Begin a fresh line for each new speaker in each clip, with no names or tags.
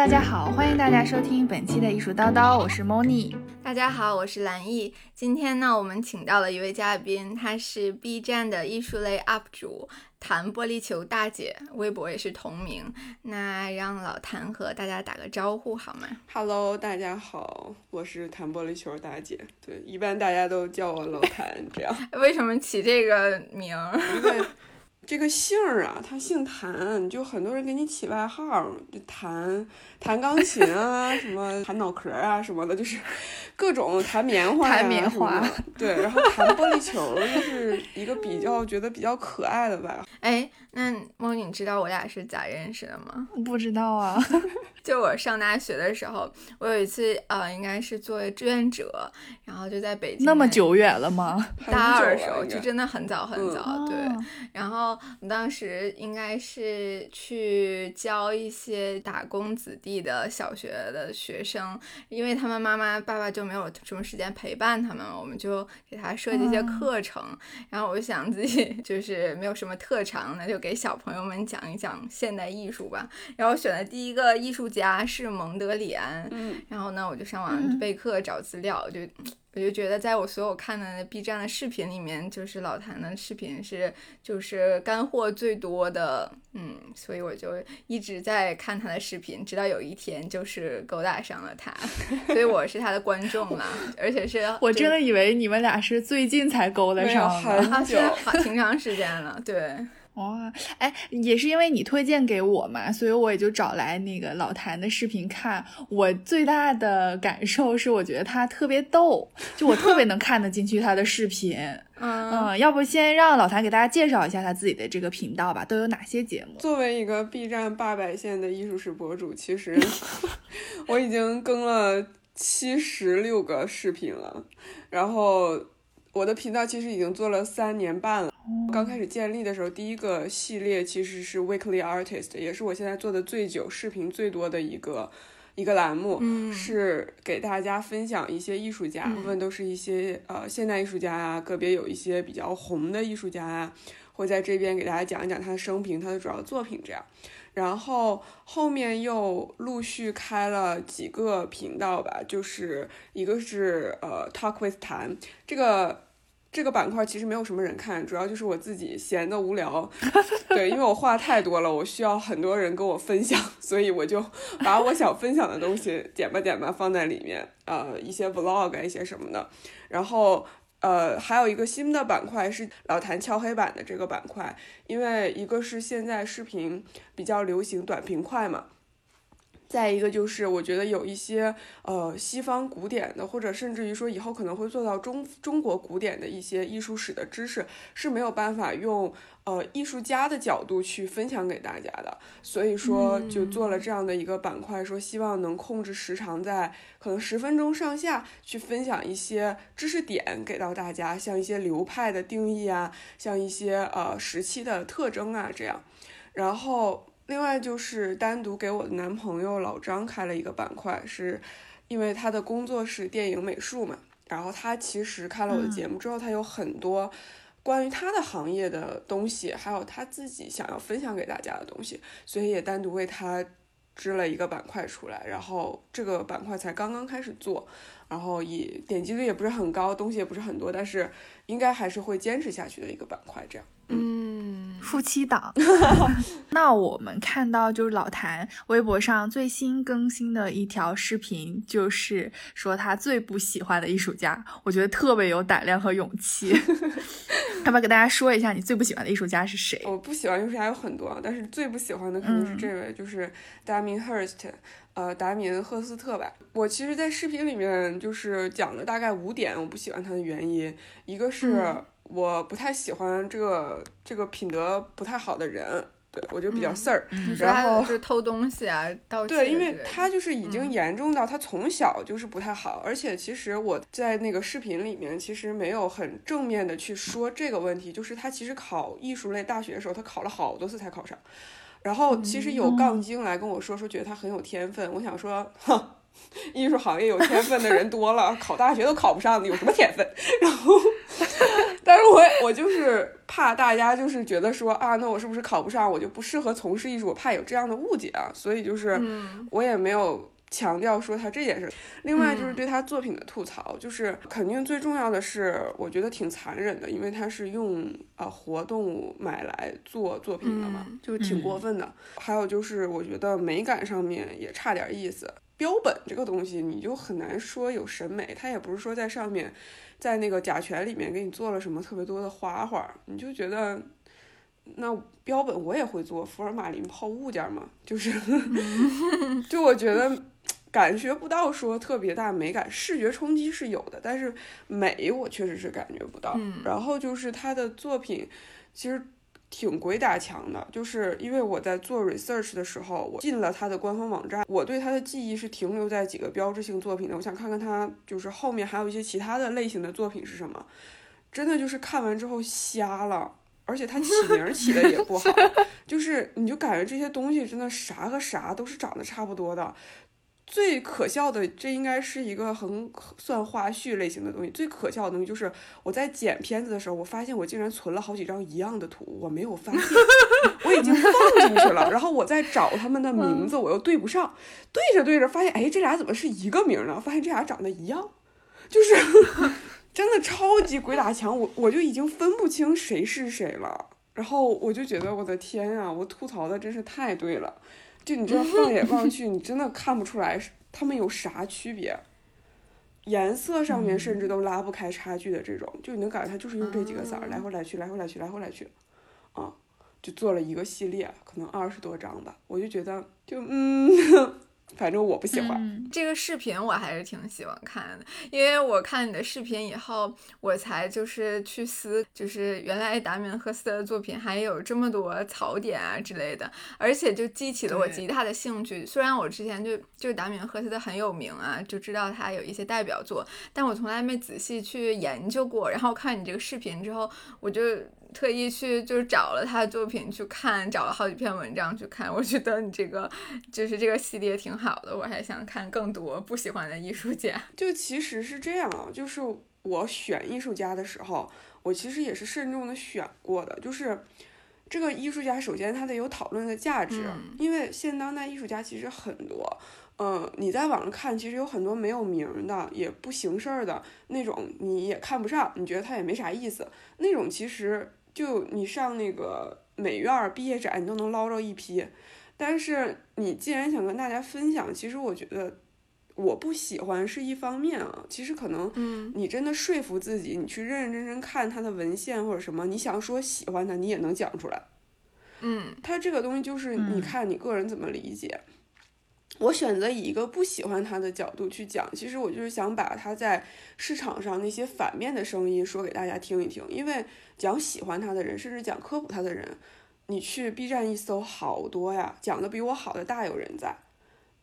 大家好，欢迎大家收听本期的艺术叨叨，我是 Moni。
大家好，我是蓝艺。今天呢，我们请到了一位嘉宾，她是 B 站的艺术类 UP 主弹玻璃球大姐，微博也是同名。那让老谭和大家打个招呼好吗
？Hello，大家好，我是弹玻璃球大姐。对，一般大家都叫我老谭，这样。
为什么起这个名？
因为。这个姓儿啊，他姓谭，就很多人给你起外号，就弹弹钢琴啊，什么弹脑壳啊什么的，就是各种弹棉花
呀，弹棉花，
对，然后弹玻璃球就是一个比较觉得比较可爱的吧。
哎，那梦你知道我俩是咋认识的吗？
不知道啊。
就我上大学的时候，我有一次呃，应该是作为志愿者，然后就在北京。
那么久远了吗？
大二的时候，就真的很早很早，对。然后当时应该是去教一些打工子弟的小学的学生，因为他们妈妈爸爸就没有什么时间陪伴他们，我们就给他设计一些课程。然后我就想自己 就是没有什么特长，那就给小朋友们讲一讲现代艺术吧。然后选的第一个艺术家是蒙德里安，
嗯，
然后呢，我就上网备课找资料，就。我就觉得，在我所有看的 B 站的视频里面，就是老谭的视频是就是干货最多的，嗯，所以我就一直在看他的视频，直到有一天就是勾搭上了他，所以我是他的观众了，而且是
我真的以为你们俩是最近才勾搭上，
很久，
好挺长时间了，对。
哇，哎，也是因为你推荐给我嘛，所以我也就找来那个老谭的视频看。我最大的感受是，我觉得他特别逗，就我特别能看得进去他的视频。嗯，要不先让老谭给大家介绍一下他自己的这个频道吧，都有哪些节目？
作为一个 B 站八百线的艺术史博主，其实 我已经更了七十六个视频了，然后。我的频道其实已经做了三年半了。刚开始建立的时候，第一个系列其实是 Weekly Artist，也是我现在做的最久、视频最多的一个一个栏目，是给大家分享一些艺术家，部分都是一些呃现代艺术家啊，个别有一些比较红的艺术家啊，会在这边给大家讲一讲他的生平、他的主要作品这样。然后后面又陆续开了几个频道吧，就是一个是呃 Talk with 谈这个这个板块其实没有什么人看，主要就是我自己闲的无聊，对，因为我话太多了，我需要很多人跟我分享，所以我就把我想分享的东西点吧点吧放在里面，呃，一些 vlog 一些什么的，然后。呃，还有一个新的板块是老谭敲黑板的这个板块，因为一个是现在视频比较流行短平快嘛，再一个就是我觉得有一些呃西方古典的，或者甚至于说以后可能会做到中中国古典的一些艺术史的知识是没有办法用。呃，艺术家的角度去分享给大家的，所以说就做了这样的一个板块，说希望能控制时长在可能十分钟上下，去分享一些知识点给到大家，像一些流派的定义啊，像一些呃时期的特征啊这样。然后另外就是单独给我的男朋友老张开了一个板块，是因为他的工作是电影美术嘛，然后他其实看了我的节目之后，他有很多。关于他的行业的东西，还有他自己想要分享给大家的东西，所以也单独为他支了一个板块出来。然后这个板块才刚刚开始做，然后也点击率也不是很高，东西也不是很多，但是应该还是会坚持下去的一个板块。这样，
嗯，夫妻档。那我们看到就是老谭微博上最新更新的一条视频，就是说他最不喜欢的艺术家，我觉得特别有胆量和勇气。要不要给大家说一下你最不喜欢的艺术家是谁？
我不喜欢艺术家有很多，但是最不喜欢的肯定是这位，就是达明赫斯特，呃，达明赫斯特吧。我其实，在视频里面就是讲了大概五点我不喜欢他的原因，一个是我不太喜欢这个这个品德不太好的人。对，我就比较事儿，然后
就是偷东西啊，盗
对，因为他就是已经严重到他从小就是不太好，而且其实我在那个视频里面其实没有很正面的去说这个问题，就是他其实考艺术类大学的时候，他考了好多次才考上，然后其实有杠精来跟我说说觉得他很有天分，我想说，哼，艺术行业有天分的人多了，考大学都考不上的有什么天分？然后。但是我我就是怕大家就是觉得说啊，那我是不是考不上，我就不适合从事艺术，我怕有这样的误解啊，所以就是我也没有。强调说他这件事，另外就是对他作品的吐槽，就是肯定最重要的是，我觉得挺残忍的，因为他是用啊活动物买来做作品的嘛，就是挺过分的。还有就是我觉得美感上面也差点意思。标本这个东西你就很难说有审美，它也不是说在上面，在那个甲醛里面给你做了什么特别多的花花，你就觉得那标本我也会做，福尔马林泡物件嘛，就是，就我觉得。感觉不到说特别大美感，视觉冲击是有的，但是美我确实是感觉不到。然后就是他的作品其实挺鬼打墙的，就是因为我在做 research 的时候，我进了他的官方网站，我对他的记忆是停留在几个标志性作品的。我想看看他就是后面还有一些其他的类型的作品是什么，真的就是看完之后瞎了，而且他起名起的也不好，就是你就感觉这些东西真的啥和啥都是长得差不多的。最可笑的，这应该是一个很算花絮类型的东西。最可笑的东西就是我在剪片子的时候，我发现我竟然存了好几张一样的图，我没有发现，我已经放进去了。然后我在找他们的名字，我又对不上，对着对着发现，哎，这俩怎么是一个名呢？发现这俩长得一样，就是 真的超级鬼打墙，我我就已经分不清谁是谁了。然后我就觉得我的天啊，我吐槽的真是太对了。就你这样放眼望去，你真的看不出来他们有啥区别，颜色上面甚至都拉不开差距的这种，就你能感觉它就是用这几个色儿来回来去，来回来去，来回来去，啊，就做了一个系列，可能二十多张吧，我就觉得就嗯。反正我不喜欢
这个视频，我还是挺喜欢看的，因为我看你的视频以后，我才就是去思，就是原来达米安·赫斯特的作品还有这么多槽点啊之类的，而且就激起了我极大的兴趣。虽然我之前就就达米安·赫斯特很有名啊，就知道他有一些代表作，但我从来没仔细去研究过。然后看你这个视频之后，我就。特意去就是找了他的作品去看，找了好几篇文章去看。我觉得你这个就是这个系列挺好的，我还想看更多不喜欢的艺术家。
就其实是这样啊，就是我选艺术家的时候，我其实也是慎重的选过的。就是这个艺术家，首先他得有讨论的价值，因为现当代艺术家其实很多。嗯，你在网上看，其实有很多没有名的，也不行事儿的那种，你也看不上，你觉得他也没啥意思，那种其实。就你上那个美院毕业展，你都能捞着一批。但是你既然想跟大家分享，其实我觉得我不喜欢是一方面啊。其实可能，你真的说服自己，你去认认真真看他的文献或者什么，你想说喜欢他，你也能讲出来。
嗯，
他这个东西就是你看你个人怎么理解。我选择以一个不喜欢他的角度去讲，其实我就是想把他在市场上那些反面的声音说给大家听一听。因为讲喜欢他的人，甚至讲科普他的人，你去 B 站一搜，好多呀，讲的比我好的大有人在，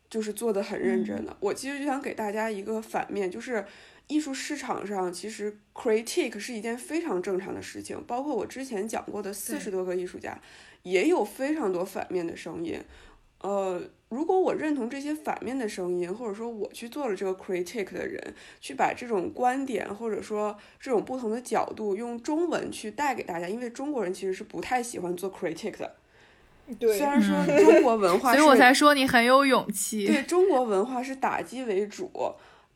就是做的很认真的。我其实就想给大家一个反面，就是艺术市场上其实 critique 是一件非常正常的事情。包括我之前讲过的四十多个艺术家，也有非常多反面的声音。呃，如果我认同这些反面的声音，或者说我去做了这个 critique 的人，去把这种观点或者说这种不同的角度用中文去带给大家，因为中国人其实是不太喜欢做 critique 的。
对，
虽然说中国文化，
所以我才说你很有勇气。
对中国文化是打击为主。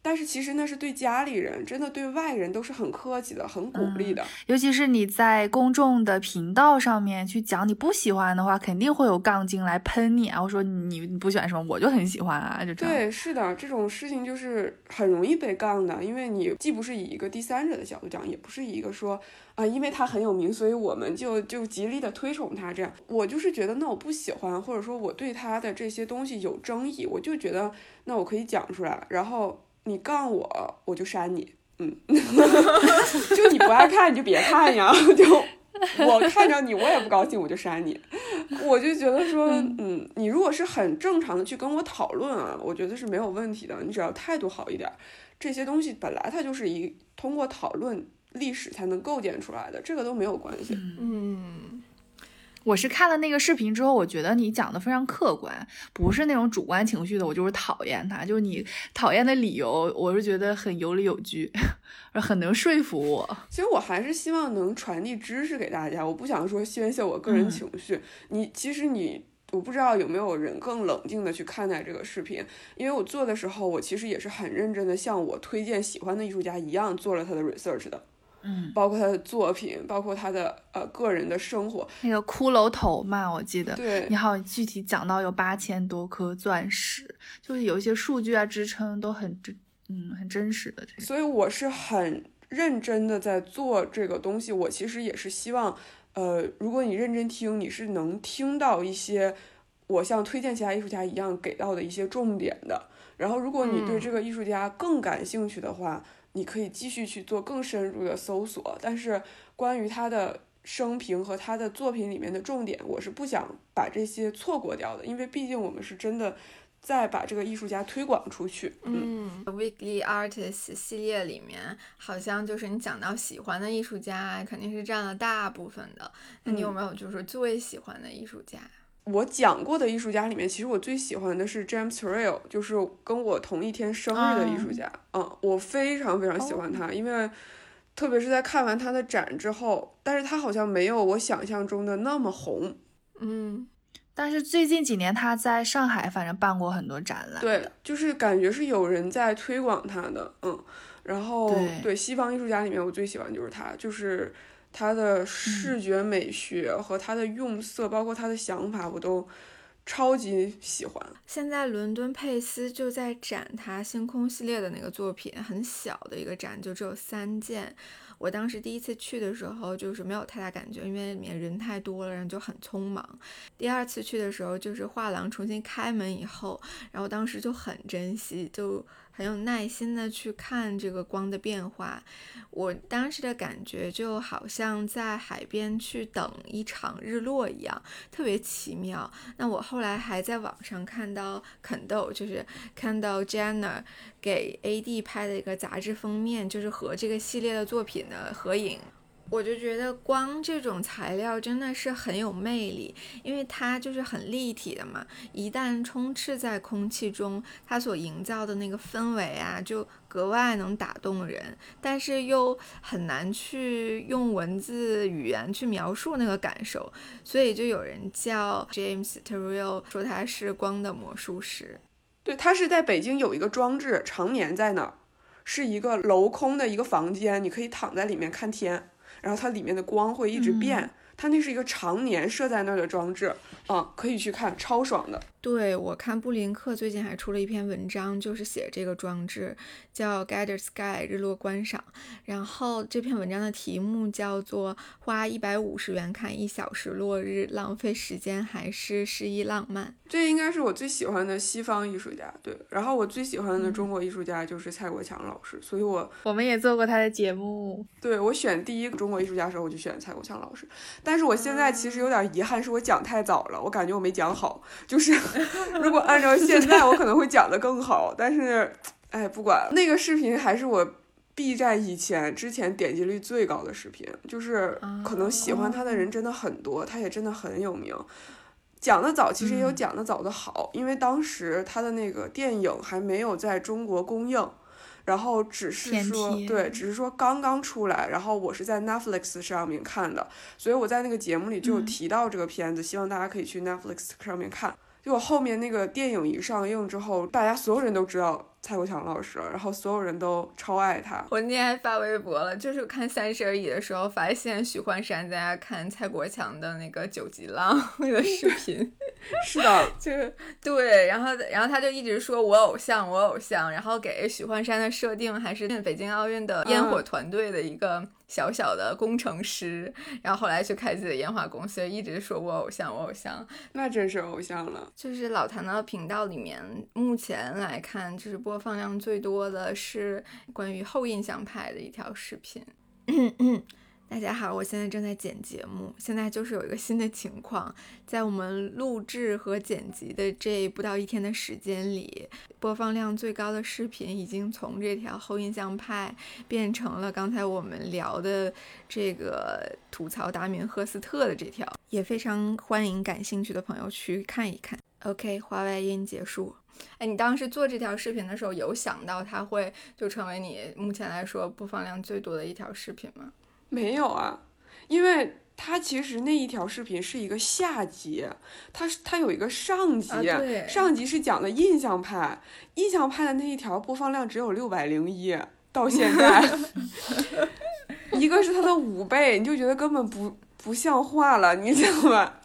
但是其实那是对家里人，真的对外人都是很客气的，很鼓励的。
尤其是你在公众的频道上面去讲你不喜欢的话，肯定会有杠精来喷你啊！我说你你不喜欢什么，我就很喜欢啊！就这样。
对，是的，这种事情就是很容易被杠的，因为你既不是以一个第三者的角度讲，也不是以一个说啊，因为他很有名，所以我们就就极力的推崇他这样。我就是觉得，那我不喜欢，或者说我对他的这些东西有争议，我就觉得那我可以讲出来，然后。你杠我，我就删你。嗯，就你不爱看，你就别看呀。就我看着你，我也不高兴，我就删你。我就觉得说，嗯，你如果是很正常的去跟我讨论啊，我觉得是没有问题的。你只要态度好一点，这些东西本来它就是一通过讨论历史才能构建出来的，这个都没有关系。
嗯。
我是看了那个视频之后，我觉得你讲的非常客观，不是那种主观情绪的。我就是讨厌他，就是你讨厌的理由，我是觉得很有理有据，很能说服我。
其实我还是希望能传递知识给大家，我不想说宣泄我个人情绪。你其实你，我不知道有没有人更冷静的去看待这个视频，因为我做的时候，我其实也是很认真的，像我推荐喜欢的艺术家一样做了他的 research 的。
嗯，
包括他的作品，包括他的呃个人的生活。
那个骷髅头嘛，我记得。
对。
你好，具体讲到有八千多颗钻石，就是有一些数据啊支撑都很真，嗯，很真实的。
所以我是很认真的在做这个东西。我其实也是希望，呃，如果你认真听，你是能听到一些我像推荐其他艺术家一样给到的一些重点的。然后，如果你对这个艺术家更感兴趣的话。你可以继续去做更深入的搜索，但是关于他的生平和他的作品里面的重点，我是不想把这些错过掉的，因为毕竟我们是真的在把这个艺术家推广出去。
嗯，Weekly Artist 系列里面，好像就是你讲到喜欢的艺术家，肯定是占了大部分的。那你有没有就是最喜欢的艺术家？
我讲过的艺术家里面，其实我最喜欢的是 James Turrell，就是跟我同一天生日的艺术家。嗯，我非常非常喜欢他，因为特别是在看完他的展之后，但是他好像没有我想象中的那么红。
嗯，
但是最近几年他在上海反正办过很多展览。
对，就是感觉是有人在推广他的。嗯，然后对西方艺术家里面，我最喜欢就是他，就是。他的视觉美学和他的用色，包括他的想法，我都超级喜欢。
现在伦敦佩斯就在展他星空系列的那个作品，很小的一个展，就只有三件。我当时第一次去的时候，就是没有太大感觉，因为里面人太多了，然后就很匆忙。第二次去的时候，就是画廊重新开门以后，然后当时就很珍惜，就。很有耐心的去看这个光的变化，我当时的感觉就好像在海边去等一场日落一样，特别奇妙。那我后来还在网上看到肯豆，就是看到 Jenner 给 AD 拍的一个杂志封面，就是和这个系列的作品的合影。我就觉得光这种材料真的是很有魅力，因为它就是很立体的嘛。一旦充斥在空气中，它所营造的那个氛围啊，就格外能打动人。但是又很难去用文字语言去描述那个感受，所以就有人叫 James Turrell 说他是光的魔术师。
对他是在北京有一个装置，常年在那儿，是一个镂空的一个房间，你可以躺在里面看天。然后它里面的光会一直变，它那是一个常年设在那儿的装置，啊，可以去看，超爽的。
对我看布林克最近还出了一篇文章，就是写这个装置叫 Gather Sky 日落观赏。然后这篇文章的题目叫做花一百五十元看一小时落日，浪费时间还是诗意浪漫？
这应该是我最喜欢的西方艺术家。对，然后我最喜欢的中国艺术家就是蔡国强老师，所以我
我们也做过他的节目。
对我选第一个中国艺术家的时候，我就选蔡国强老师。但是我现在其实有点遗憾，是我讲太早了，我感觉我没讲好，就是。如果按照现在，我可能会讲的更好，但是，哎，不管那个视频还是我 B 站以前之前点击率最高的视频，就是可能喜欢他的人真的很多，他也真的很有名。讲的早，其实也有讲的早的好，因为当时他的那个电影还没有在中国公映，然后只是说对，只是说刚刚出来，然后我是在 Netflix 上面看的，所以我在那个节目里就有提到这个片子，希望大家可以去 Netflix 上面看。就后面那个电影一上映之后，大家所有人都知道。蔡国强老师，然后所有人都超爱他。
我那天还发微博了，就是看《三十而已》的时候，发现许幻山在家看蔡国强的那个九级浪的 视频。
是的，
就是对，然后然后他就一直说我偶像，我偶像，然后给许幻山的设定还是北京奥运的烟火团队的一个小小的工程师，然后后来去开自己的烟花公司，一直说我偶像，我偶像。
那真是偶像了。
就是老谭的频道里面，目前来看就是播。播放量最多的是关于后印象派的一条视频，大家好，我现在正在剪节目。现在就是有一个新的情况，在我们录制和剪辑的这不到一天的时间里，播放量最高的视频已经从这条后印象派变成了刚才我们聊的这个吐槽达明赫斯特的这条，也非常欢迎感兴趣的朋友去看一看。OK，话外音结束。哎，你当时做这条视频的时候，有想到它会就成为你目前来说播放量最多的一条视频吗？
没有啊，因为他其实那一条视频是一个下集，它是它有一个上集，上集是讲的印象派，印象派的那一条播放量只有六百零一，到现在，一个是它的五倍，你就觉得根本不。不像话了，你知道吧？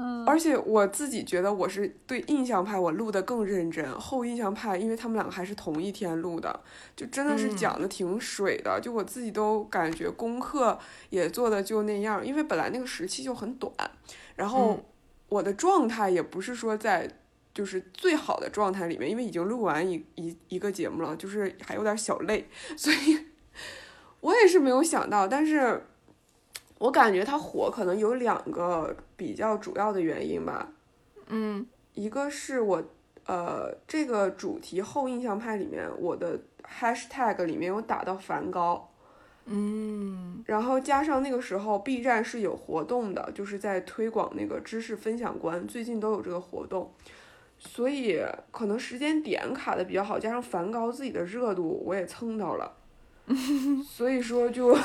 嗯，
而且我自己觉得我是对印象派我录的更认真，后印象派因为他们两个还是同一天录的，就真的是讲的挺水的，就我自己都感觉功课也做的就那样，因为本来那个时期就很短，然后我的状态也不是说在就是最好的状态里面，因为已经录完一一一个节目了，就是还有点小累，所以我也是没有想到，但是。我感觉它火可能有两个比较主要的原因吧，
嗯，
一个是我，呃，这个主题后印象派里面，我的 hashtag 里面有打到梵高，
嗯，
然后加上那个时候 B 站是有活动的，就是在推广那个知识分享官，最近都有这个活动，所以可能时间点卡的比较好，加上梵高自己的热度，我也蹭到了。所以说，就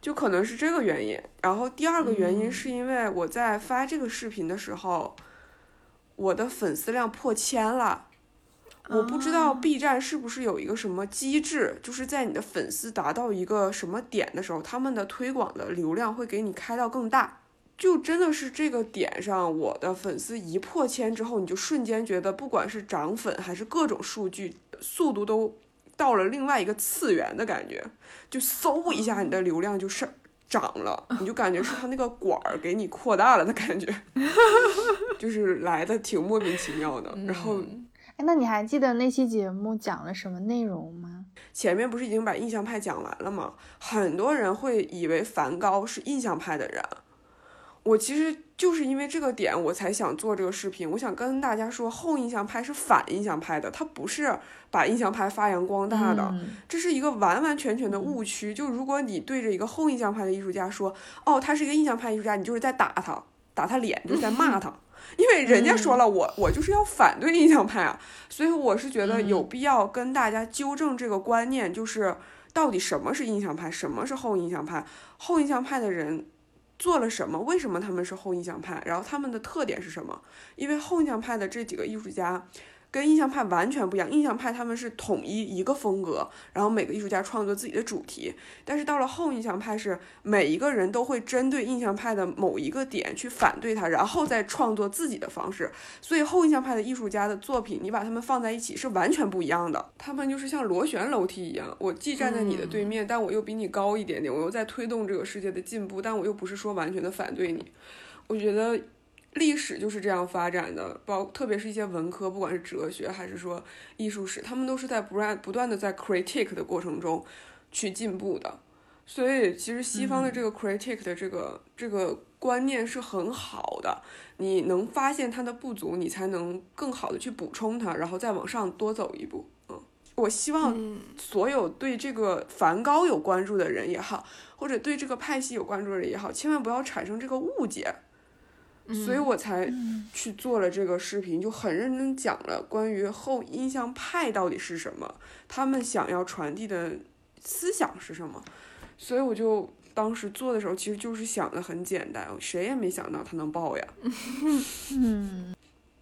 就可能是这个原因。然后第二个原因是因为我在发这个视频的时候，我的粉丝量破千了。我不知道 B 站是不是有一个什么机制，就是在你的粉丝达到一个什么点的时候，他们的推广的流量会给你开到更大。就真的是这个点上，我的粉丝一破千之后，你就瞬间觉得，不管是涨粉还是各种数据，速度都。到了另外一个次元的感觉，就嗖一下，你的流量就是涨了，你就感觉是他那个管儿给你扩大了的感觉，就是来的挺莫名其妙的。然后，
哎，那你还记得那期节目讲了什么内容吗？
前面不是已经把印象派讲完了吗？很多人会以为梵高是印象派的人。我其实就是因为这个点，我才想做这个视频。我想跟大家说，后印象派是反印象派的，它不是把印象派发扬光大的，这是一个完完全全的误区。就如果你对着一个后印象派的艺术家说，哦，他是一个印象派艺术家，你就是在打他，打他脸，就是在骂他，因为人家说了，我我就是要反对印象派啊。所以我是觉得有必要跟大家纠正这个观念，就是到底什么是印象派，什么是后印象派，后印象派的人。做了什么？为什么他们是后印象派？然后他们的特点是什么？因为后印象派的这几个艺术家。跟印象派完全不一样，印象派他们是统一一个风格，然后每个艺术家创作自己的主题。但是到了后印象派，是每一个人都会针对印象派的某一个点去反对他，然后再创作自己的方式。所以后印象派的艺术家的作品，你把他们放在一起是完全不一样的。他们就是像螺旋楼梯一样，我既站在你的对面，但我又比你高一点点，我又在推动这个世界的进步，但我又不是说完全的反对你。我觉得。历史就是这样发展的，包特别是一些文科，不管是哲学还是说艺术史，他们都是在不断不断的在 critique 的过程中去进步的。所以其实西方的这个 critique 的这个这个观念是很好的，你能发现它的不足，你才能更好的去补充它，然后再往上多走一步。嗯，我希望所有对这个梵高有关注的人也好，或者对这个派系有关注的人也好，千万不要产生这个误解。所以我才去做了这个视频，就很认真讲了关于后印象派到底是什么，他们想要传递的思想是什么。所以我就当时做的时候，其实就是想的很简单，谁也没想到他能爆呀。
嗯，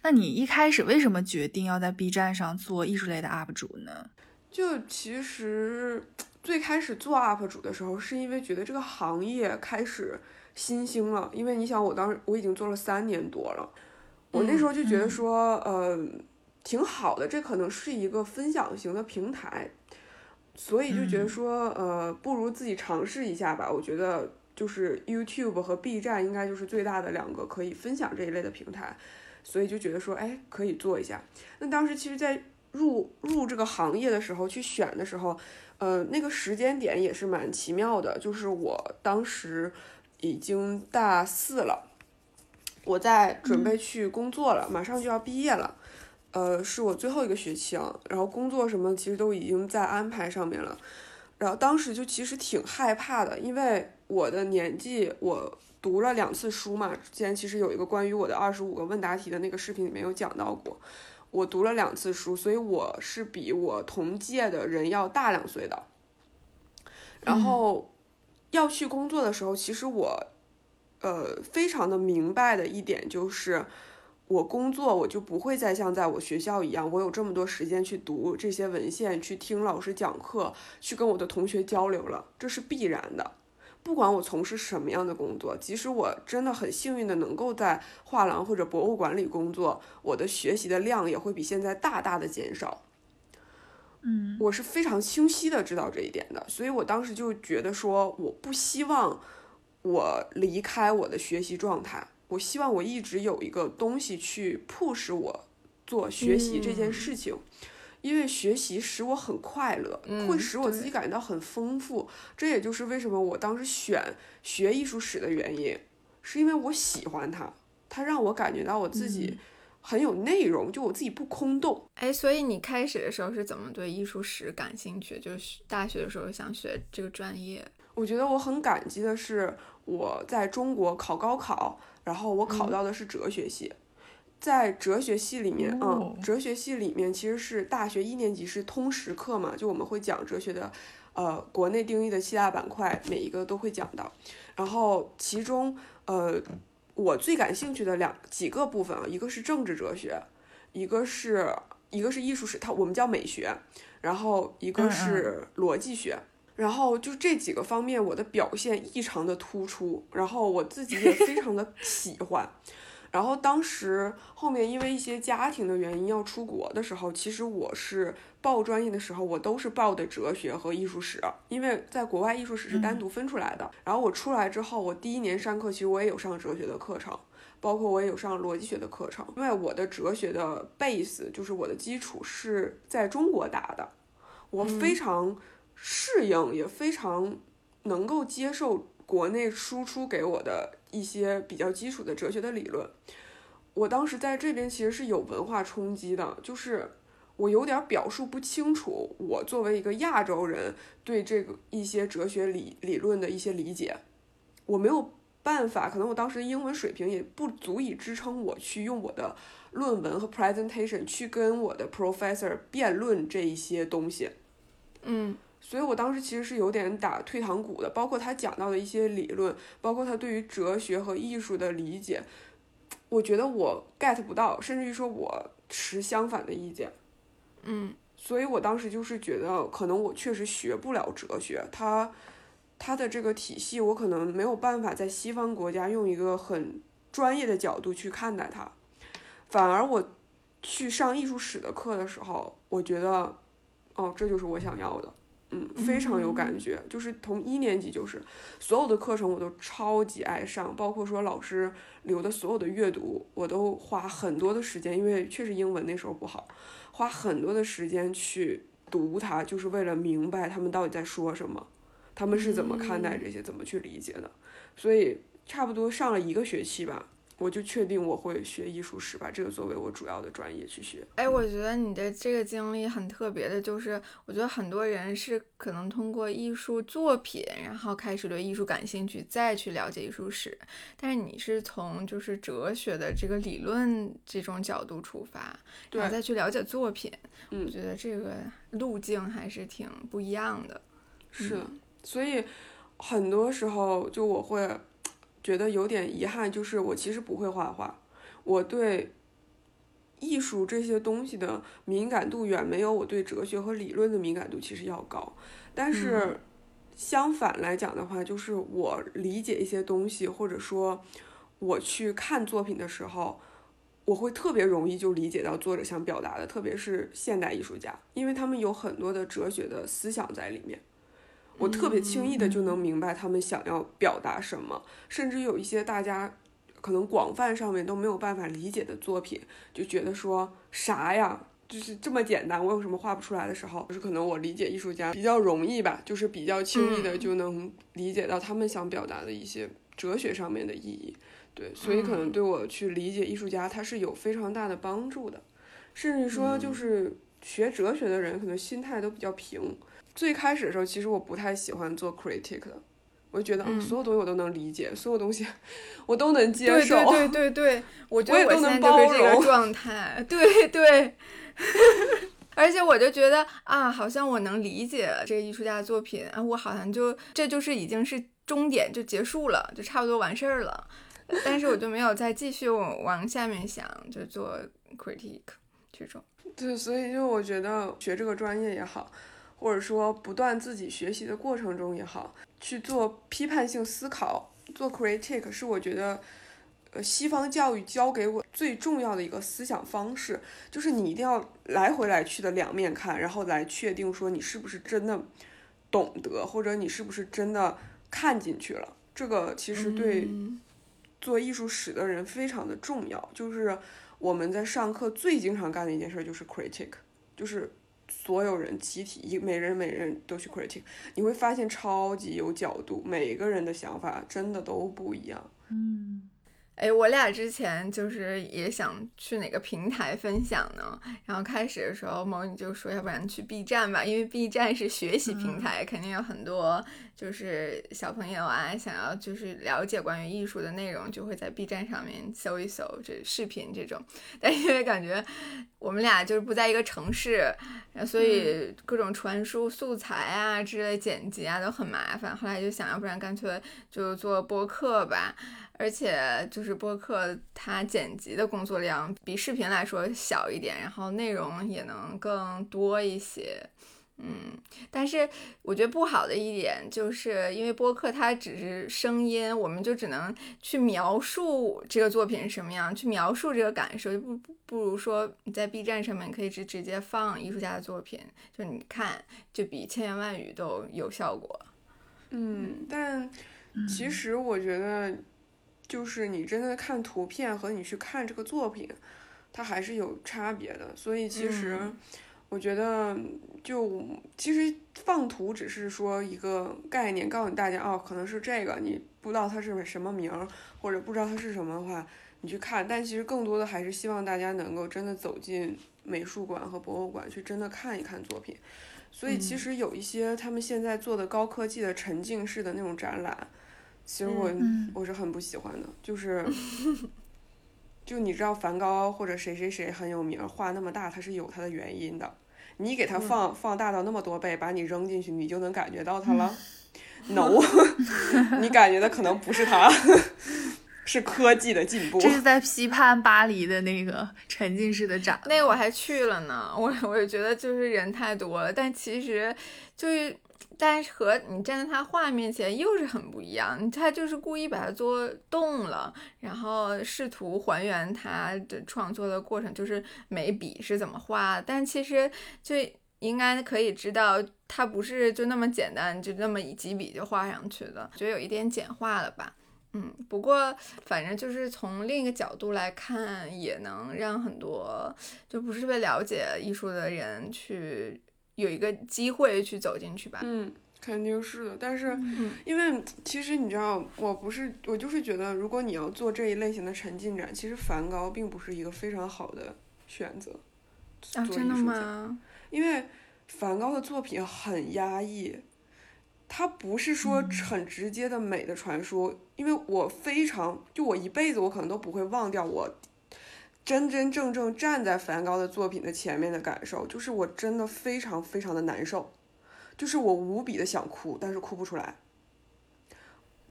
那你一开始为什么决定要在 B 站上做艺术类的 UP 主呢？
就其实最开始做 UP 主的时候，是因为觉得这个行业开始。新兴了，因为你想，我当时我已经做了三年多了，我那时候就觉得说，呃，挺好的，这可能是一个分享型的平台，所以就觉得说，呃，不如自己尝试一下吧。我觉得就是 YouTube 和 B 站应该就是最大的两个可以分享这一类的平台，所以就觉得说，哎，可以做一下。那当时其实，在入入这个行业的时候，去选的时候。呃，那个时间点也是蛮奇妙的，就是我当时已经大四了，我在准备去工作了，马上就要毕业了，呃，是我最后一个学期啊，然后工作什么其实都已经在安排上面了，然后当时就其实挺害怕的，因为我的年纪，我读了两次书嘛，之前其实有一个关于我的二十五个问答题的那个视频里面有讲到过。我读了两次书，所以我是比我同届的人要大两岁的。然后要去工作的时候，其实我呃非常的明白的一点就是，我工作我就不会再像在我学校一样，我有这么多时间去读这些文献，去听老师讲课，去跟我的同学交流了，这是必然的。不管我从事什么样的工作，即使我真的很幸运的能够在画廊或者博物馆里工作，我的学习的量也会比现在大大的减少。
嗯，
我是非常清晰的知道这一点的，所以我当时就觉得说，我不希望我离开我的学习状态，我希望我一直有一个东西去 push 我做学习这件事情。因为学习使我很快乐，会使我自己感觉到很丰富。这也就是为什么我当时选学艺术史的原因，是因为我喜欢它，它让我感觉到我自己很有内容，就我自己不空洞。
哎，所以你开始的时候是怎么对艺术史感兴趣？就是大学的时候想学这个专业。
我觉得我很感激的是我在中国考高考，然后我考到的是哲学系。在哲学系里面，嗯，哲学系里面其实是大学一年级是通识课嘛，就我们会讲哲学的，呃，国内定义的七大板块，每一个都会讲到。然后其中，呃，我最感兴趣的两几个部分啊，一个是政治哲学，一个是一个是艺术史，它我们叫美学，然后一个是逻辑学，然后就这几个方面，我的表现异常的突出，然后我自己也非常的喜欢。然后当时后面因为一些家庭的原因要出国的时候，其实我是报专业的时候，我都是报的哲学和艺术史，因为在国外艺术史是单独分出来的。然后我出来之后，我第一年上课，其实我也有上哲学的课程，包括我也有上逻辑学的课程，因为我的哲学的 base 就是我的基础是在中国打的，我非常适应，也非常能够接受国内输出给我的。一些比较基础的哲学的理论，我当时在这边其实是有文化冲击的，就是我有点表述不清楚，我作为一个亚洲人对这个一些哲学理理论的一些理解，我没有办法，可能我当时的英文水平也不足以支撑我去用我的论文和 presentation 去跟我的 professor 辩论这一些东西，
嗯。
所以我当时其实是有点打退堂鼓的，包括他讲到的一些理论，包括他对于哲学和艺术的理解，我觉得我 get 不到，甚至于说我持相反的意见。
嗯，
所以我当时就是觉得，可能我确实学不了哲学，他他的这个体系，我可能没有办法在西方国家用一个很专业的角度去看待它，反而我去上艺术史的课的时候，我觉得，哦，这就是我想要的。嗯，非常有感觉，就是从一年级就是所有的课程我都超级爱上，包括说老师留的所有的阅读，我都花很多的时间，因为确实英文那时候不好，花很多的时间去读它，就是为了明白他们到底在说什么，他们是怎么看待这些，怎么去理解的，所以差不多上了一个学期吧。我就确定我会学艺术史，把这个作为我主要的专业去学。
哎，我觉得你的这个经历很特别的，就是我觉得很多人是可能通过艺术作品，然后开始对艺术感兴趣，再去了解艺术史。但是你是从就是哲学的这个理论这种角度出发，然后再去了解作品。
嗯，
我觉得这个路径还是挺不一样的。
是，所以很多时候就我会。觉得有点遗憾，就是我其实不会画画，我对艺术这些东西的敏感度远没有我对哲学和理论的敏感度其实要高。但是相反来讲的话，就是我理解一些东西，或者说我去看作品的时候，我会特别容易就理解到作者想表达的，特别是现代艺术家，因为他们有很多的哲学的思想在里面。我特别轻易的就能明白他们想要表达什么，甚至有一些大家可能广泛上面都没有办法理解的作品，就觉得说啥呀，就是这么简单，我有什么画不出来的时候，就是可能我理解艺术家比较容易吧，就是比较轻易的就能理解到他们想表达的一些哲学上面的意义。对，所以可能对我去理解艺术家，他是有非常大的帮助的。甚至说，就是学哲学的人，可能心态都比较平。最开始的时候，其实我不太喜欢做 critic 的，我就觉得，嗯所有东西我都能理解，所有东西 我都能接受。
对对 对对，我觉得
我
现在就是这个状态。对对，而且我就觉得啊，好像我能理解这个艺术家的作品啊，我好像就这就是已经是终点，就结束了，就差不多完事儿了。但是我就没有再继续往下面想，就做 critic 这种。
对，所以就我觉得学这个专业也好，或者说不断自己学习的过程中也好，去做批判性思考，做 critic 是我觉得，呃，西方教育教给我最重要的一个思想方式，就是你一定要来回来去的两面看，然后来确定说你是不是真的懂得，或者你是不是真的看进去了。这个其实对。做艺术史的人非常的重要，就是我们在上课最经常干的一件事就是 critic，就是所有人集体一每人每人都去 critic，你会发现超级有角度，每个人的想法真的都不一样。
嗯。
哎，我俩之前就是也想去哪个平台分享呢？然后开始的时候，某你就说，要不然去 B 站吧，因为 B 站是学习平台，肯定有很多就是小朋友啊，想要就是了解关于艺术的内容，就会在 B 站上面搜一搜这视频这种。但因为感觉我们俩就是不在一个城市，所以各种传输素材啊之类剪辑啊都很麻烦。后来就想，要不然干脆就做播客吧。而且就是播客，它剪辑的工作量比视频来说小一点，然后内容也能更多一些。嗯，但是我觉得不好的一点就是因为播客它只是声音，我们就只能去描述这个作品是什么样，去描述这个感受，就不不如说你在 B 站上面可以直直接放艺术家的作品，就你看，就比千言万语都有效果。
嗯，但其实我觉得。就是你真的看图片和你去看这个作品，它还是有差别的。所以其实我觉得，就其实放图只是说一个概念，告诉大家哦，可能是这个，你不知道它是什么名儿，或者不知道它是什么的话，你去看。但其实更多的还是希望大家能够真的走进美术馆和博物馆去真的看一看作品。所以其实有一些他们现在做的高科技的沉浸式的那种展览。其实我我是很不喜欢的，就是，就你知道梵高或者谁谁谁很有名，画那么大，它是有它的原因的。你给它放放大到那么多倍，把你扔进去，你就能感觉到它了。No，你感觉的可能不是它，是科技的进步。
这是在批判巴黎的那个沉浸式的展，
那个我还去了呢。我我也觉得就是人太多了，但其实就是。但是和你站在他画面前又是很不一样，他就是故意把它做动了，然后试图还原他的创作的过程，就是每笔是怎么画。但其实就应该可以知道，他不是就那么简单，就那么几笔就画上去的，觉得有一点简化了吧。嗯，不过反正就是从另一个角度来看，也能让很多就不是特别了解艺术的人去。有一个机会去走进去吧。
嗯，肯定是的。但是，因为其实你知道，我不是我就是觉得，如果你要做这一类型的沉浸展，其实梵高并不是一个非常好的选择。
啊，真的吗？
因为梵高的作品很压抑，他不是说很直接的美的传输。因为我非常就我一辈子我可能都不会忘掉我。真真正正站在梵高的作品的前面的感受，就是我真的非常非常的难受，就是我无比的想哭，但是哭不出来。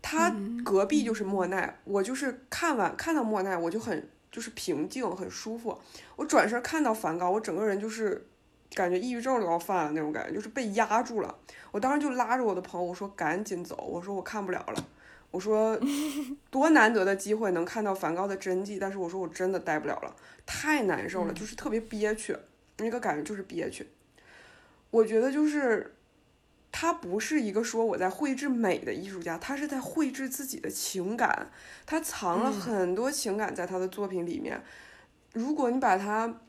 他隔壁就是莫奈，我就是看完看到莫奈，我就很就是平静很舒服。我转身看到梵高，我整个人就是感觉抑郁症都要犯了那种感觉，就是被压住了。我当时就拉着我的朋友，我说赶紧走，我说我看不了了。我说，多难得的机会能看到梵高的真迹，但是我说我真的待不了了，太难受了，就是特别憋屈，那个感觉就是憋屈。我觉得就是他不是一个说我在绘制美的艺术家，他是在绘制自己的情感，他藏了很多情感在他的作品里面。如果你把它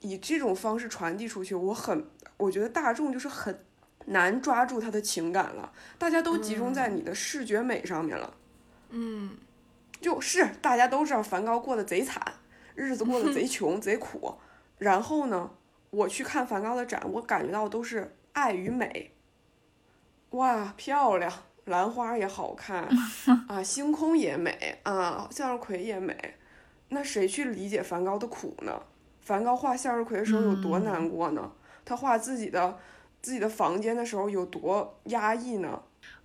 以这种方式传递出去，我很我觉得大众就是很难抓住他的情感了，大家都集中在你的视觉美上面了。
嗯，
就是大家都知道梵高过得贼惨，日子过得贼 穷贼苦，然后呢，我去看梵高的展，我感觉到都是爱与美。哇，漂亮，兰花也好看 啊，星空也美啊，向日葵也美。那谁去理解梵高的苦呢？梵高画向日葵的时候有多难过呢？他画自己的自己的房间的时候有多压抑呢？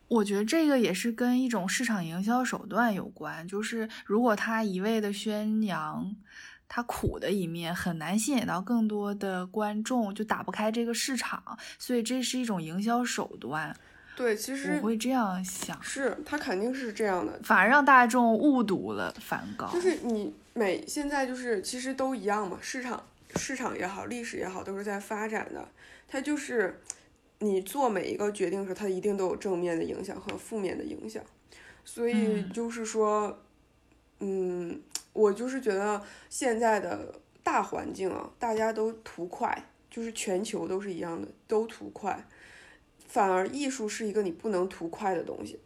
我觉得这个也是跟一种市场营销手段有关，就是如果他一味的宣扬他苦的一面，很难吸引到更多的观众，就打不开这个市场，所以这是一种营销手段。
对，其实
我会这样想，
是他肯定是这样的，
反而让大众误读了梵高。
就是你每现在就是其实都一样嘛，市场市场也好，历史也好，都是在发展的。它就是你做每一个决定的时候，它一定都有正面的影响和负面的影响。所以就是说，嗯，我就是觉得现在的大环境啊，大家都图快，就是全球都是一样的，都图快。反而艺术是一个你不能图快的东西，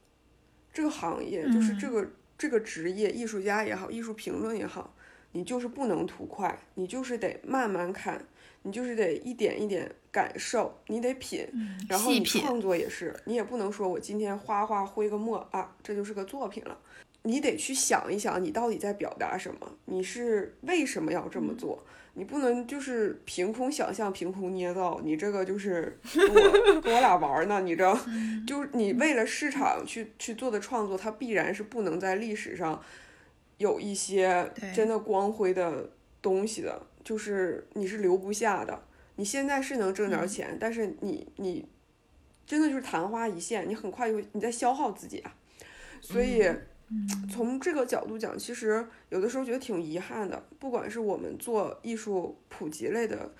这个行业就是这个这个职业，艺术家也好，艺术评论也好，你就是不能图快，你就是得慢慢看，你就是得一点一点感受，你得品，然后你创作也是，你也不能说我今天画画挥个墨啊，这就是个作品了，你得去想一想，你到底在表达什么，你是为什么要这么做。你不能就是凭空想象、凭空捏造，你这个就是 跟我跟我俩玩呢，你知道？就是你为了市场去去做的创作，它必然是不能在历史上有一些真的光辉的东西的，就是你是留不下的。你现在是能挣点钱，但是你你真的就是昙花一现，你很快就你在消耗自己啊，所以。从这个角度讲，其实有的时候觉得挺遗憾的。不管是我们做艺术普及类的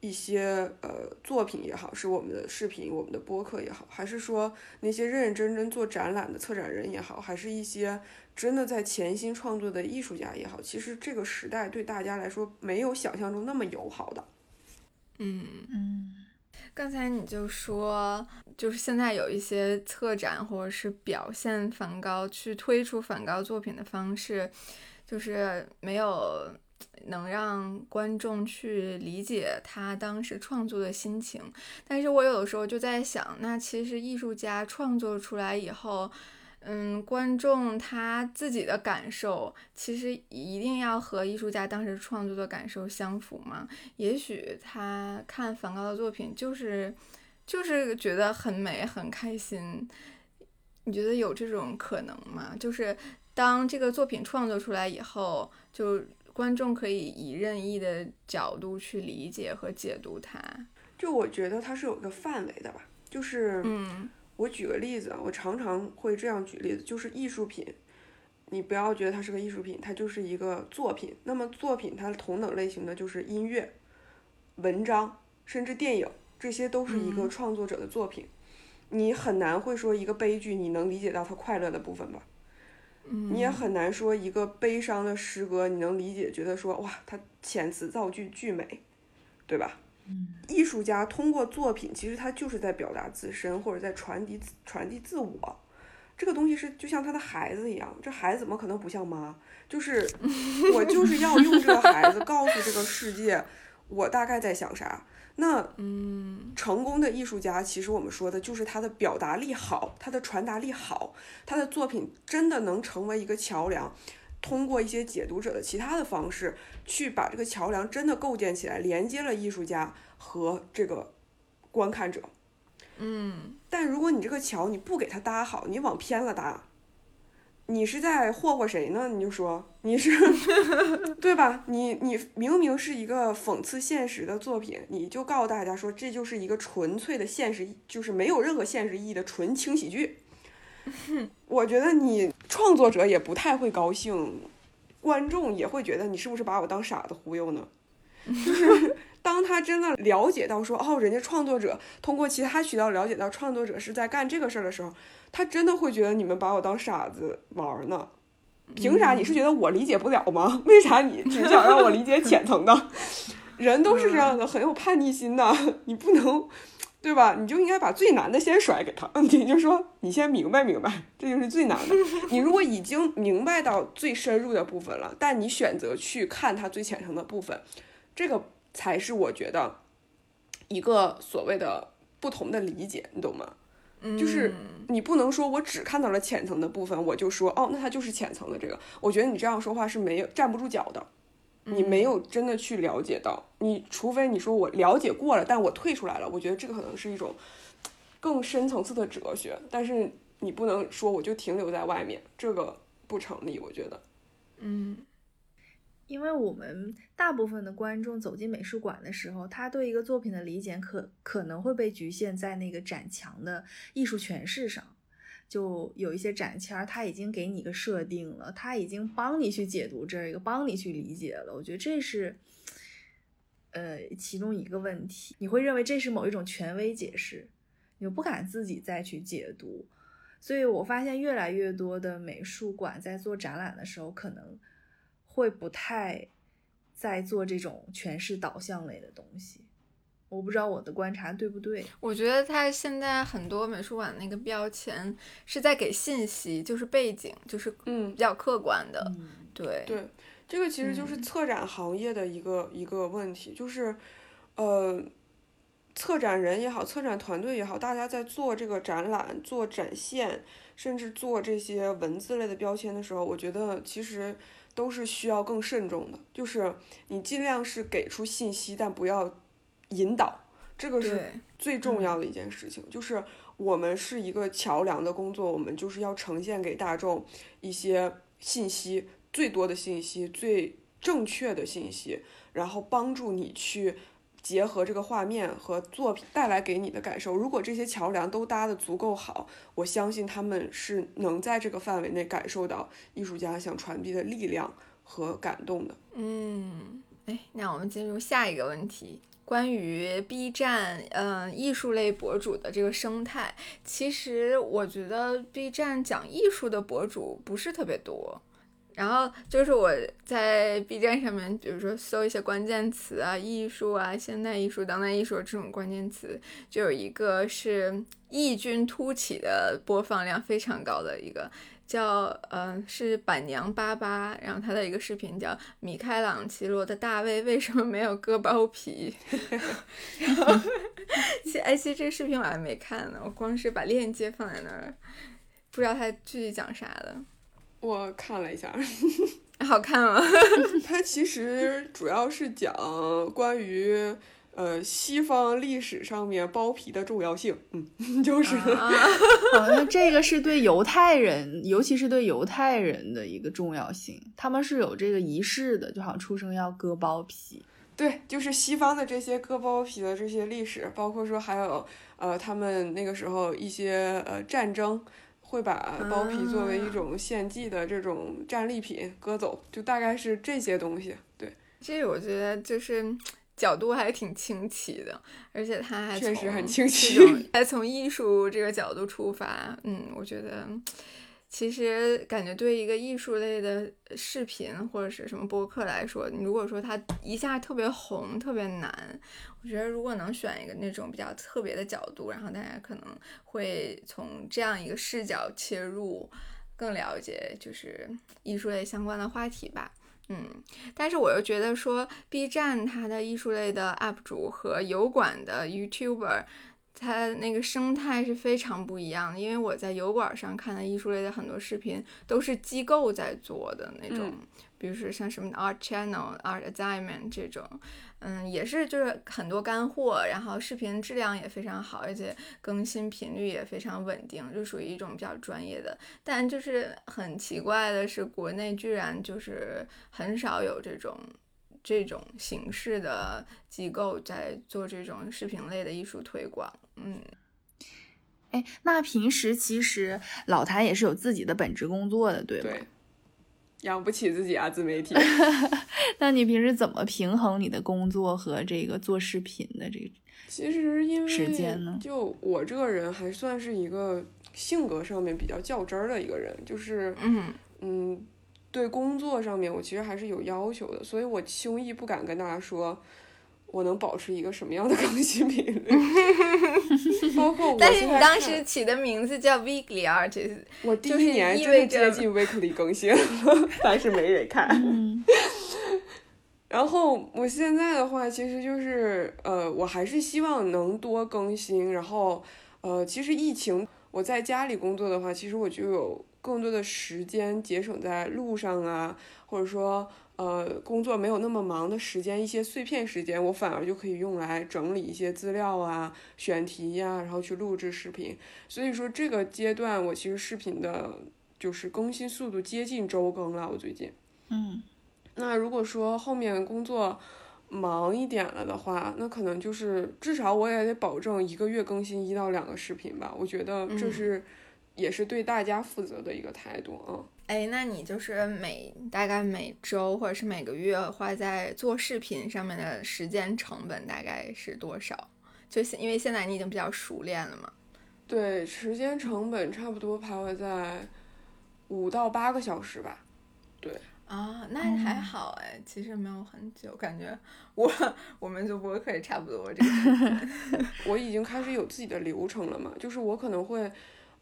一些呃作品也好，是我们的视频、我们的播客也好，还是说那些认认真真做展览的策展人也好，还是一些真的在潜心创作的艺术家也好，其实这个时代对大家来说没有想象中那么友好的。
嗯
嗯。
刚才你就说，就是现在有一些策展或者是表现梵高、去推出梵高作品的方式，就是没有能让观众去理解他当时创作的心情。但是我有的时候就在想，那其实艺术家创作出来以后。嗯，观众他自己的感受，其实一定要和艺术家当时创作的感受相符吗？也许他看梵高的作品，就是就是觉得很美、很开心。你觉得有这种可能吗？就是当这个作品创作出来以后，就观众可以以任意的角度去理解和解读它。
就我觉得它是有一个范围的吧，就是
嗯。
我举个例子啊，我常常会这样举例子，就是艺术品，你不要觉得它是个艺术品，它就是一个作品。那么作品它同等类型的就是音乐、文章，甚至电影，这些都是一个创作者的作品。你很难会说一个悲剧，你能理解到它快乐的部分吧？你也很难说一个悲伤的诗歌，你能理解，觉得说哇，它遣词造句巨美，对吧？艺术家通过作品，其实他就是在表达自身，或者在传递传递自我。这个东西是就像他的孩子一样，这孩子怎么可能不像妈？就是 我就是要用这个孩子告诉这个世界，我大概在想啥。那
嗯，
成功的艺术家，其实我们说的就是他的表达力好，他的传达力好，他的作品真的能成为一个桥梁。通过一些解读者的其他的方式，去把这个桥梁真的构建起来，连接了艺术家和这个观看者。
嗯，
但如果你这个桥你不给他搭好，你往偏了搭，你是在霍霍谁呢？你就说你是 对吧？你你明明是一个讽刺现实的作品，你就告诉大家说这就是一个纯粹的现实，就是没有任何现实意义的纯轻喜剧。我觉得你创作者也不太会高兴，观众也会觉得你是不是把我当傻子忽悠呢？就是当他真的了解到说哦，人家创作者通过其他渠道了解到创作者是在干这个事儿的时候，他真的会觉得你们把我当傻子玩呢？凭啥？你是觉得我理解不了吗？为啥你只想让我理解浅层的？人都是这样的，很有叛逆心的，你不能，对吧？你就应该把最难的先甩给他，你就说你先明白明白，这就是最难的。你如果已经明白到最深入的部分了，但你选择去看他最浅层的部分，这个才是我觉得一个所谓的不同的理解，你懂吗？就是你不能说我只看到了浅层的部分，我就说哦，那它就是浅层的这个。我觉得你这样说话是没有站不住脚的，你没有真的去了解到。你除非你说我了解过了，但我退出来了，我觉得这个可能是一种更深层次的哲学。但是你不能说我就停留在外面，这个不成立。我觉得，
嗯。
因为我们大部分的观众走进美术馆的时候，他对一个作品的理解可可能会被局限在那个展墙的艺术诠释上，就有一些展签儿，他已经给你一个设定了，他已经帮你去解读这一个，帮你去理解了。我觉得这是，呃，其中一个问题，你会认为这是某一种权威解释，你就不敢自己再去解读。所以我发现越来越多的美术馆在做展览的时候，可能。会不太在做这种诠释导向类的东西，我不知道我的观察对不对。
我觉得他现在很多美术馆那个标签是在给信息，就是背景，就是
嗯
比较客观的。
对对，这个其实就是策展行业的一个一个问题，就是呃，策展人也好，策展团队也好，大家在做这个展览、做展现，甚至做这些文字类的标签的时候，我觉得其实。都是需要更慎重的，就是你尽量是给出信息，但不要引导，这个是最重要的一件事情。就是我们是一个桥梁的工作，我们就是要呈现给大众一些信息，最多的信息，最正确的信息，然后帮助你去。结合这个画面和作品带来给你的感受，如果这些桥梁都搭得足够好，我相信他们是能在这个范围内感受到艺术家想传递的力量和感动的。
嗯，哎，那我们进入下一个问题，关于 B 站，嗯，艺术类博主的这个生态。其实我觉得 B 站讲艺术的博主不是特别多。然后就是我在 B 站上面，比如说搜一些关键词啊，艺术啊，现代艺术、当代艺术这种关键词，就有一个是异军突起的播放量非常高的一个，叫呃是板娘八八，然后他的一个视频叫米开朗基罗的大卫为什么没有割包皮？然后，其实哎，其实这个视频我还没看呢，我光是把链接放在那儿，不知道他具体讲啥的。
我看了一下，
好看吗？
它其实主要是讲关于呃西方历史上面包皮的重要性，嗯，就是，
好像这个是对犹太人，尤其是对犹太人的一个重要性，他们是有这个仪式的，就好像出生要割包皮。
对，就是西方的这些割包皮的这些历史，包括说还有呃他们那个时候一些呃战争。会把包皮作为一种献祭的这种战利品割走，就大概是这些东西。对，
这我觉得就是角度还挺清奇的，而且他还
确实很清奇，
还从艺术这个角度出发。嗯，我觉得。其实感觉对一个艺术类的视频或者是什么播客来说，如果说它一下特别红、特别难，我觉得如果能选一个那种比较特别的角度，然后大家可能会从这样一个视角切入，更了解就是艺术类相关的话题吧。嗯，但是我又觉得说 B 站它的艺术类的 UP 主和油管的 YouTuber。它那个生态是非常不一样的，因为我在油管上看的艺术类的很多视频都是机构在做的那种，比如说像什么 Art Channel、Art Diamond 这种，嗯，也是就是很多干货，然后视频质量也非常好，而且更新频率也非常稳定，就属于一种比较专业的。但就是很奇怪的是，国内居然就是很少有这种。这种形式的机构在做这种视频类的艺术推广，嗯，
哎，那平时其实老谭也是有自己的本职工作的，对
吧？对，养不起自己啊，自媒体。
那你平时怎么平衡你的工作和这个做视频的这个？
其实因为
时间呢，
就我这个人还算是一个性格上面比较较真儿的一个人，就是
嗯
嗯。对工作上面，我其实还是有要求的，所以我轻易不敢跟大家说，我能保持一个什么样的 更新频率？包括我
但是你当时起的名字叫 Weekly Artist，
我第一年真的接近 Weekly 更新了，但是没人看。然后我现在的话，其实就是呃，我还是希望能多更新。然后呃，其实疫情我在家里工作的话，其实我就有更多的时间节省在路上啊，或者说。呃，工作没有那么忙的时间，一些碎片时间，我反而就可以用来整理一些资料啊、选题呀，然后去录制视频。所以说这个阶段，我其实视频的就是更新速度接近周更了。我最近，
嗯，
那如果说后面工作忙一点了的话，那可能就是至少我也得保证一个月更新一到两个视频吧。我觉得这是也是对大家负责的一个态度啊。
哎，那你就是每大概每周或者是每个月花在做视频上面的时间成本大概是多少？就现因为现在你已经比较熟练了嘛。
对，时间成本差不多徘徊在五到八个小时吧。对
啊，那还好哎，其实没有很久，感觉我我们就播客也差不多这个。
我已经开始有自己的流程了嘛，就是我可能会。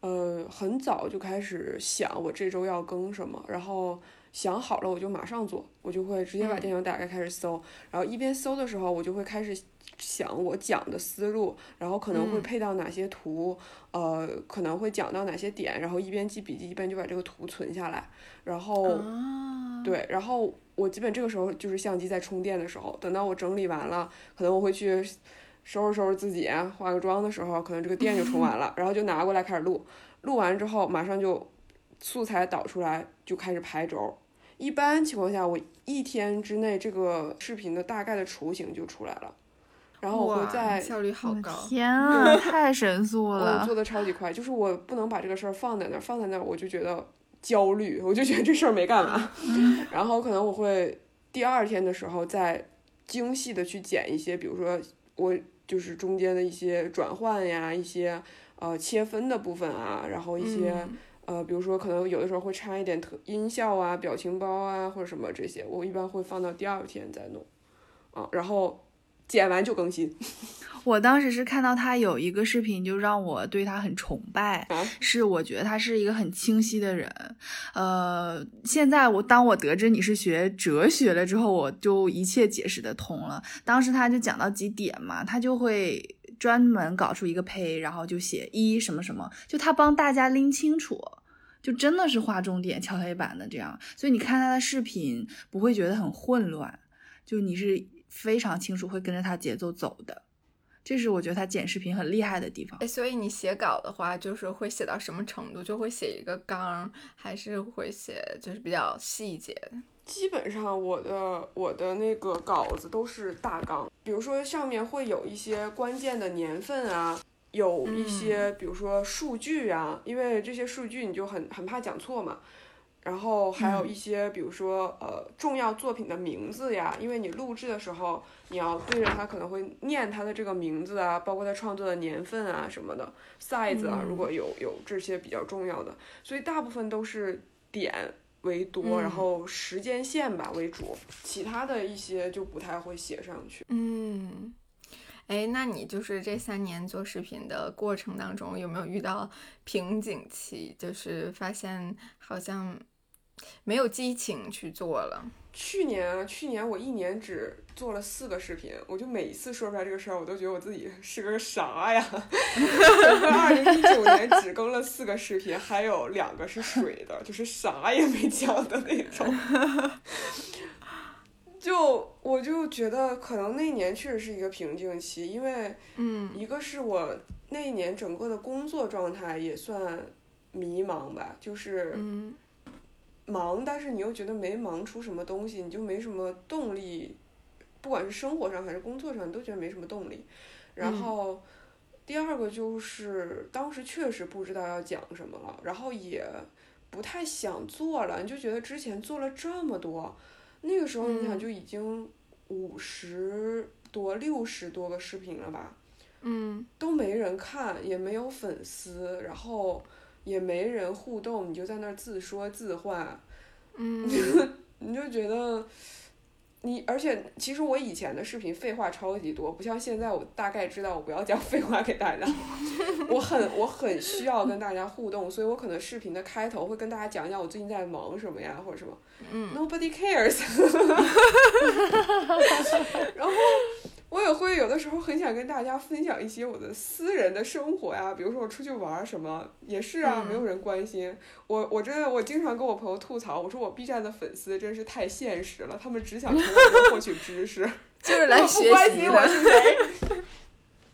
呃，很早就开始想我这周要更什么，然后想好了我就马上做，我就会直接把电脑打开开始搜，然后一边搜的时候我就会开始想我讲的思路，然后可能会配到哪些图，呃，可能会讲到哪些点，然后一边记笔记一边就把这个图存下来，然后对，然后我基本这个时候就是相机在充电的时候，等到我整理完了，可能我会去。收拾收拾自己，化个妆的时候，可能这个电就充完了，然后就拿过来开始录。录完之后，马上就素材导出来，就开始排轴。一般情况下，我一天之内这个视频的大概的雏形就出来了。然后我会在
效率好高，
天啊，太神速了！
做的超级快，就是我不能把这个事儿放在那儿，放在那儿我就觉得焦虑，我就觉得这事儿没干完。然后可能我会第二天的时候再精细的去剪一些，比如说我。就是中间的一些转换呀，一些呃切分的部分啊，然后一些呃，比如说可能有的时候会插一点特音效啊、表情包啊或者什么这些，我一般会放到第二天再弄，啊，然后。剪完就更新。
我当时是看到他有一个视频，就让我对他很崇拜。是我觉得他是一个很清晰的人。呃，现在我当我得知你是学哲学了之后，我就一切解释得通了。当时他就讲到几点嘛，他就会专门搞出一个胚，然后就写一什么什么，就他帮大家拎清楚，就真的是划重点、敲黑板的这样。所以你看他的视频不会觉得很混乱，就你是。非常清楚，会跟着他节奏走的，这是我觉得他剪视频很厉害的地方。
哎，所以你写稿的话，就是会写到什么程度？就会写一个纲，还是会写就是比较细节的？
基本上我的我的那个稿子都是大纲，比如说上面会有一些关键的年份啊，有一些比如说数据啊，因为这些数据你就很很怕讲错嘛。然后还有一些，比如说，呃，重要作品的名字呀，因为你录制的时候，你要对着它，可能会念它的这个名字啊，包括它创作的年份啊什么的，size 啊，如果有有这些比较重要的，所以大部分都是点为多，然后时间线吧为主，其他的一些就不太会写上去。
嗯。哎，那你就是这三年做视频的过程当中，有没有遇到瓶颈期？就是发现好像没有激情去做了。
去年啊，去年我一年只做了四个视频，我就每一次说出来这个事儿，我都觉得我自己是个啥呀？整 个二零一九年只更了四个视频，还有两个是水的，就是啥也没讲的那种。就我就觉得可能那年确实是一个瓶颈期，因为，
嗯，
一个是我那一年整个的工作状态也算迷茫吧，就是忙，但是你又觉得没忙出什么东西，你就没什么动力，不管是生活上还是工作上，你都觉得没什么动力。然后第二个就是当时确实不知道要讲什么了，然后也不太想做了，你就觉得之前做了这么多。那个时候你想就已经五十多六十多个视频了吧，
嗯，
都没人看，也没有粉丝，然后也没人互动，你就在那儿自说自话，
嗯，
你就觉得你而且其实我以前的视频废话超级多，不像现在我大概知道我不要讲 废话给大家。我很我很需要跟大家互动，所以我可能视频的开头会跟大家讲讲我最近在忙什么呀，或者什么。
嗯。
Nobody cares。然后。我也会有的时候很想跟大家分享一些我的私人的生活呀，比如说我出去玩什么，也是啊，没有人关心我。我真的，我经常跟我朋友吐槽，我说我 B 站的粉丝真是太现实了，他们只想从我这获取知识，
就是来学习
的。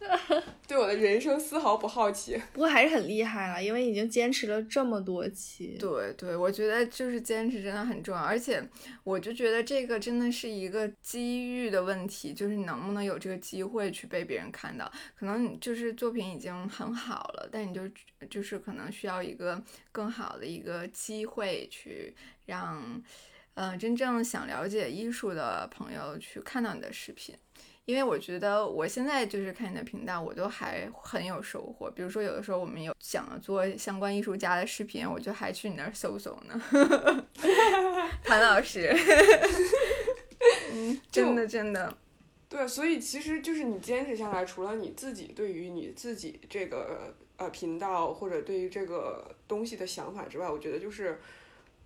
对我的人生丝毫不好奇，
不过还是很厉害了，因为已经坚持了这么多期。
对对，我觉得就是坚持真的很重要，而且我就觉得这个真的是一个机遇的问题，就是你能不能有这个机会去被别人看到。可能就是作品已经很好了，但你就就是可能需要一个更好的一个机会去让，呃，真正想了解艺术的朋友去看到你的视频。因为我觉得我现在就是看你的频道，我都还很有收获。比如说，有的时候我们有想做相关艺术家的视频，我就还去你那儿搜搜呢。谭老师，嗯，真的真的，
对，所以其实就是你坚持下来，除了你自己对于你自己这个呃频道或者对于这个东西的想法之外，我觉得就是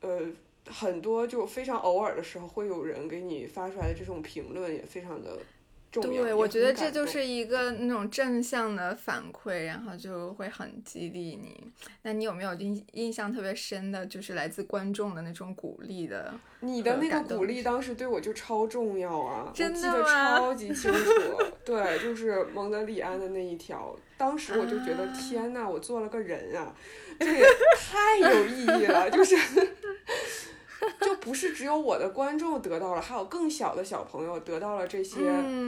呃很多就非常偶尔的时候会有人给你发出来的这种评论，也非常的。
对，我觉得这就是一个那种正向的反馈，然后就会很激励你。那你有没有印印象特别深的，就是来自观众的那种鼓励的？
你的那个鼓励当时对我就超重要啊，
真
的记得超级清楚。对，就是蒙德里安的那一条，当时我就觉得天呐，我做了个人啊，这也太有意义了，就是。就不是只有我的观众得到了，还有更小的小朋友得到了这些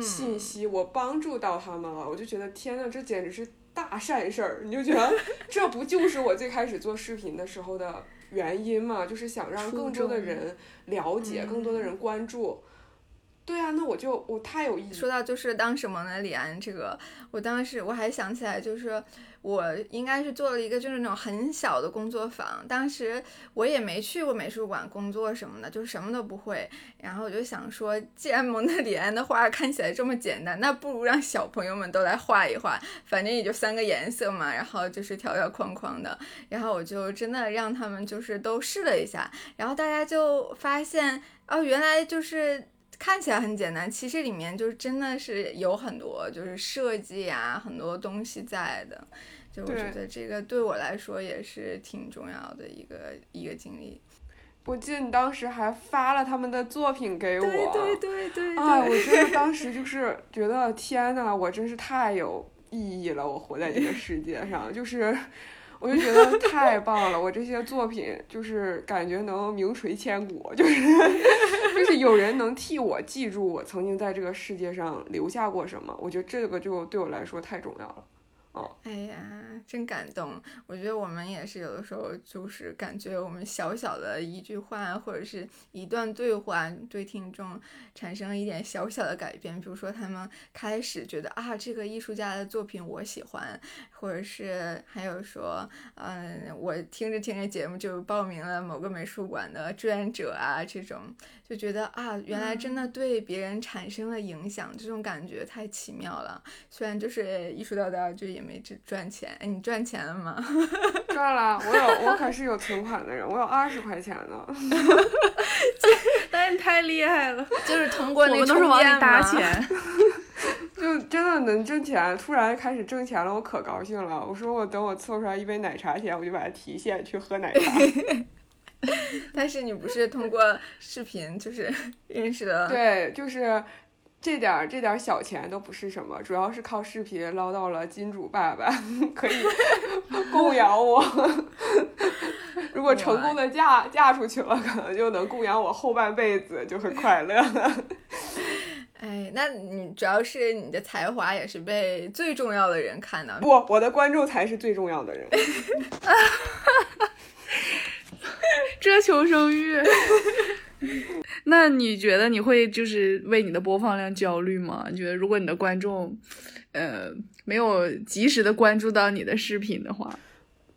信息，我帮助到他们了，我就觉得天呐，这简直是大善事儿！你就觉得 这不就是我最开始做视频的时候的原因吗？就是想让更多的人了解，更多的人关注。对啊，那我就我太有意思。
说到就是当时蒙德里安这个，我当时我还想起来就是。我应该是做了一个就是那种很小的工作坊，当时我也没去过美术馆工作什么的，就什么都不会。然后我就想说，既然蒙德里安的画看起来这么简单，那不如让小朋友们都来画一画，反正也就三个颜色嘛，然后就是条条框框的。然后我就真的让他们就是都试了一下，然后大家就发现，哦，原来就是。看起来很简单，其实里面就真的是有很多就是设计啊，很多东西在的。就我觉得这个对我来说也是挺重要的一个一个经历。
我记得你当时还发了他们的作品给我。对
对对对。
啊，我真的当 时就是觉得天呐，我真是太有意义了，我活在这个世界上，就是。我就觉得太棒了，我这些作品就是感觉能名垂千古，就是就是有人能替我记住我曾经在这个世界上留下过什么，我觉得这个就对我来说太重要了。
哦哎呀，真感动！我觉得我们也是有的时候，就是感觉我们小小的一句话或者是一段对话，对听众产生一点小小的改变。比如说，他们开始觉得啊，这个艺术家的作品我喜欢，或者是还有说，嗯，我听着听着节目就报名了某个美术馆的志愿者啊，这种就觉得啊，原来真的对别人产生了影响，这种感觉太奇妙了。虽然就是艺术道道就也。没赚赚钱，哎，你赚钱了吗？
赚了，我有，我可是有存款的人，我有二十块钱呢。
但是太厉害了，
就是通过那
个充电搭钱，
就真的能挣钱。突然开始挣钱了，我可高兴了。我说我等我凑出来一杯奶茶钱，我就把它提现去喝奶茶。
但是你不是通过视频就是 认识的？
对，就是。这点儿这点儿小钱都不是什么，主要是靠视频捞到了金主爸爸，可以供养我。如果成功的嫁嫁出去了，可能就能供养我后半辈子，就很快乐。
哎，那你主要是你的才华也是被最重要的人看到。
不，我的观众才是最重要的人。
这求生欲。那你觉得你会就是为你的播放量焦虑吗？你觉得如果你的观众，呃，没有及时的关注到你的视频的话，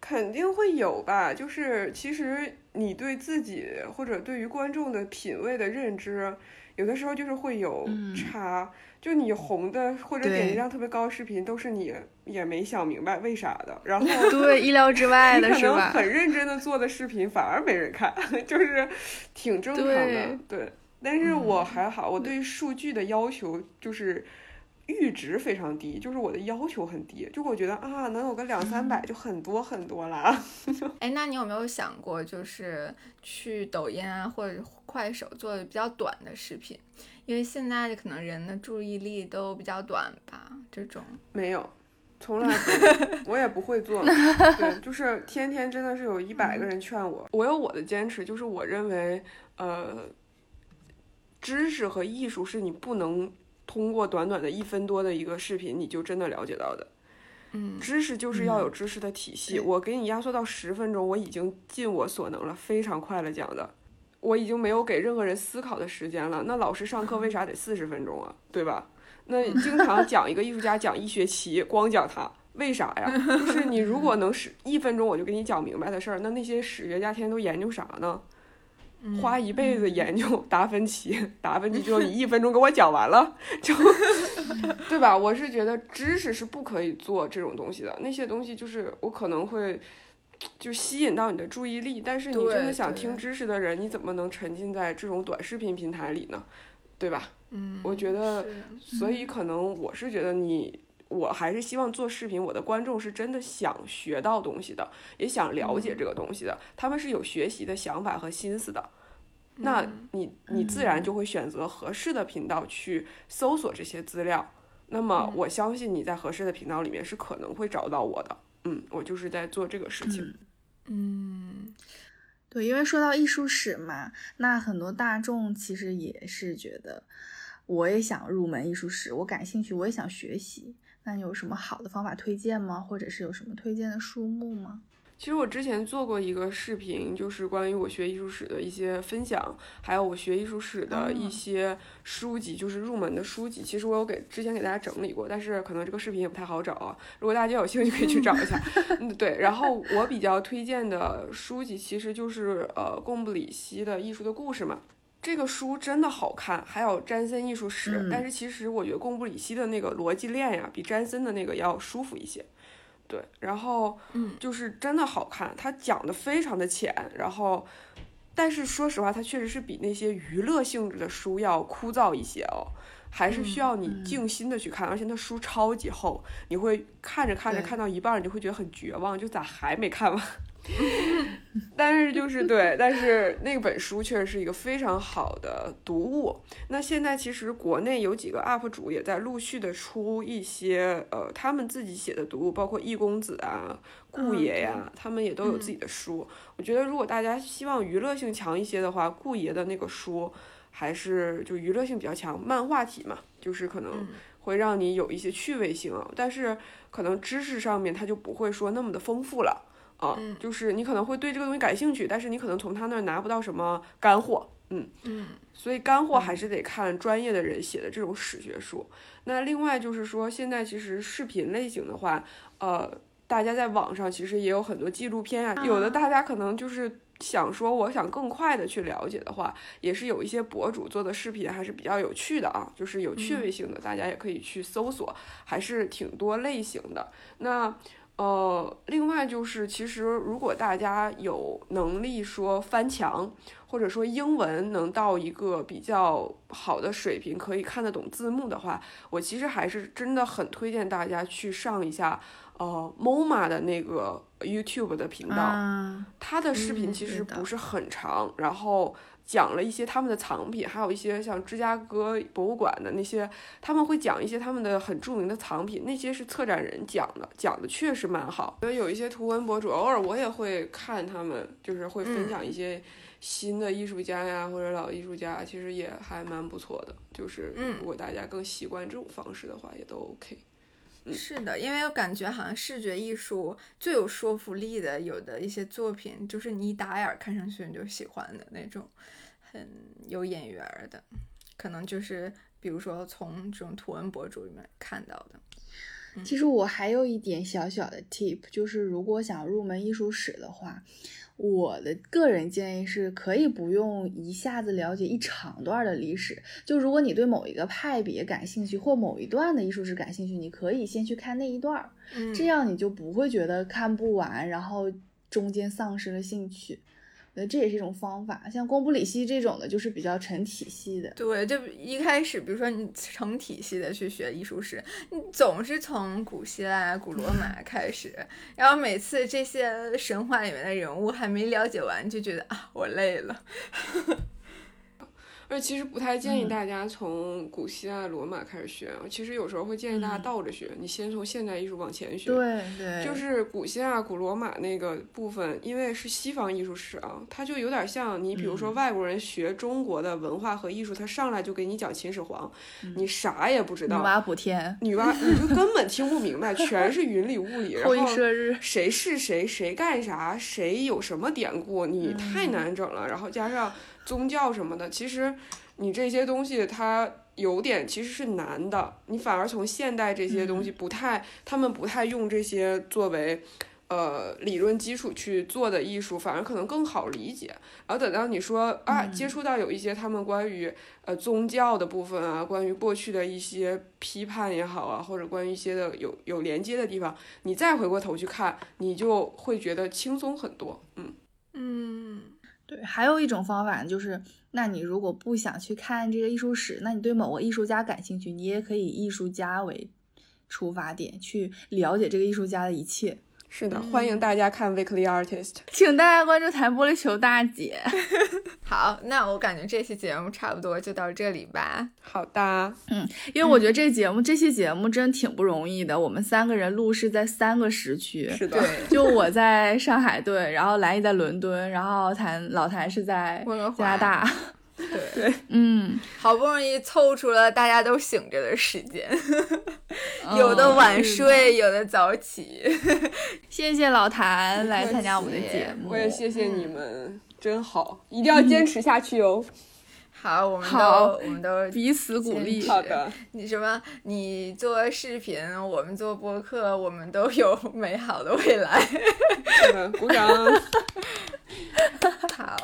肯定会有吧。就是其实你对自己或者对于观众的品味的认知，有的时候就是会有差，就你红的或者点击量特别高的视频，都是你也没想明白为啥的。然后
对意料之外的是
吧？很认真的做的视频反而没人看，就是挺正常的。对，但是我还好，我对数据的要求就是阈值非常低，就是我的要求很低，就我觉得啊，能有个两三百就很多很多啦。
哎，那你有没有想过，就是去抖音啊或者快手做比较短的视频？因为现在可能人的注意力都比较短吧，这种
没有，从来 我也不会做。对，就是天天真的是有一百个人劝我，我有我的坚持，就是我认为，呃，知识和艺术是你不能通过短短的一分多的一个视频你就真的了解到的。
嗯，
知识就是要有知识的体系。我给你压缩到十分钟，我已经尽我所能了，非常快了讲的。我已经没有给任何人思考的时间了。那老师上课为啥得四十分钟啊？对吧？那经常讲一个艺术家讲一学期，光讲他，为啥呀？就是你如果能是一分钟我就给你讲明白的事儿，那那些史学家天天都研究啥呢？花一辈子研究达芬奇，达芬奇就 你一分钟给我讲完了，就 对吧？我是觉得知识是不可以做这种东西的，那些东西就是我可能会。就吸引到你的注意力，但是你真的想听知识的人，你怎么能沉浸在这种短视频平台里呢？对吧？
嗯，
我觉得，所以可能我是觉得你，我还是希望做视频，我的观众是真的想学到东西的，也想了解这个东西的，他们是有学习的想法和心思的。那你你自然就会选择合适的频道去搜索这些资料。那么我相信你在合适的频道里面是可能会找到我的。嗯，我就是在做这个事情。
嗯，
对，因为说到艺术史嘛，那很多大众其实也是觉得，我也想入门艺术史，我感兴趣，我也想学习。那你有什么好的方法推荐吗？或者是有什么推荐的书目吗？
其实我之前做过一个视频，就是关于我学艺术史的一些分享，还有我学艺术史的一些书籍，就是入门的书籍。其实我有给之前给大家整理过，但是可能这个视频也不太好找啊。如果大家有兴趣，可以去找一下。嗯，对。然后我比较推荐的书籍，其实就是呃贡布里希的《艺术的故事》嘛。这个书真的好看，还有詹森艺术史。但是其实我觉得贡布里希的那个逻辑链呀，比詹森的那个要舒服一些。对，然后，
嗯，
就是真的好看，它讲的非常的浅，然后，但是说实话，它确实是比那些娱乐性质的书要枯燥一些哦，还是需要你静心的去看，而且那书超级厚，你会看着看着看到一半，你就会觉得很绝望，就咋还没看完？但是就是对，但是那本书确实是一个非常好的读物。那现在其实国内有几个 UP 主也在陆续的出一些呃他们自己写的读物，包括易公子啊、顾爷呀，他们也都有自己的书。我觉得如果大家希望娱乐性强一些的话，顾爷的那个书还是就娱乐性比较强，漫画体嘛，就是可能会让你有一些趣味性，但是可能知识上面它就不会说那么的丰富了。啊，就是你可能会对这个东西感兴趣，但是你可能从他那儿拿不到什么干货，嗯
嗯，
所以干货还是得看专业的人写的这种史学书。那另外就是说，现在其实视频类型的话，呃，大家在网上其实也有很多纪录片啊，有的大家可能就是想说，我想更快的去了解的话，也是有一些博主做的视频还是比较有趣的啊，就是有趣味性的，大家也可以去搜索，还是挺多类型的。那。呃，另外就是，其实如果大家有能力说翻墙，或者说英文能到一个比较好的水平，可以看得懂字幕的话，我其实还是真的很推荐大家去上一下呃 MoMA 的那个 YouTube 的频道，它的视频其实不是很长，然后。讲了一些他们的藏品，还有一些像芝加哥博物馆的那些，他们会讲一些他们的很著名的藏品，那些是策展人讲的，讲的确实蛮好。所以有一些图文博主，偶尔我也会看他们，就是会分享一些新的艺术家呀，或者老艺术家，其实也还蛮不错的。就是如果大家更习惯这种方式的话，也都 OK。
是的，因为我感觉好像视觉艺术最有说服力的，有的一些作品，就是你一打眼看上去你就喜欢的那种，很有眼缘的，可能就是比如说从这种图文博主里面看到的。
其实我还有一点小小的 tip，就是如果想入门艺术史的话，我的个人建议是可以不用一下子了解一长段的历史。就如果你对某一个派别感兴趣，或某一段的艺术史感兴趣，你可以先去看那一段，这样你就不会觉得看不完，然后中间丧失了兴趣。那这也是一种方法，像贡布里希这种的，就是比较成体系的。
对，就一开始，比如说你成体系的去学艺术史，你总是从古希腊、古罗马 开始，然后每次这些神话里面的人物还没了解完，就觉得啊，我累了。
而其实不太建议大家从古希腊、罗马开始学。其实有时候会建议大家倒着学，你先从现代艺术往前学。
对对。
就是古希腊、古罗马那个部分，因为是西方艺术史啊，它就有点像你，比如说外国人学中国的文化和艺术，他上来就给你讲秦始皇，你啥也不知道。
女娲补天。
女娲，你就根本听不明白，全是云里雾里。
后羿射日。
谁是谁？谁干啥？谁有什么典故？你太难整了。然后加上。宗教什么的，其实你这些东西它有点其实是难的，你反而从现代这些东西不太，他们不太用这些作为呃理论基础去做的艺术，反而可能更好理解。然后等到你说啊，接触到有一些他们关于呃宗教的部分啊，关于过去的一些批判也好啊，或者关于一些的有有连接的地方，你再回过头去看，你就会觉得轻松很多。嗯
嗯。
对，还有一种方法就是，那你如果不想去看这个艺术史，那你对某个艺术家感兴趣，你也可以以艺术家为出发点去了解这个艺术家的一切。
是的，欢迎大家看 Weekly Artist，
请大家关注弹玻璃球大姐。
好，那我感觉这期节目差不多就到这里吧。
好的，
嗯，因为我觉得这节目这期节目真挺不容易的，我们三个人录是在三个时区，
是的，
就我在上海对，然后兰姨在伦敦，然后谭老谭是在加拿大。
对，
嗯，
好不容易凑出了大家都醒着的时间，有的晚睡，有的早起。
谢谢老谭来参加我们的节目，
我也谢谢你们，真好，一定要坚持下去哦。
好，我们都我们都
彼此鼓励。
好的，
你什么？你做视频，我们做播客，我们都有美好的未来。
鼓掌。
好，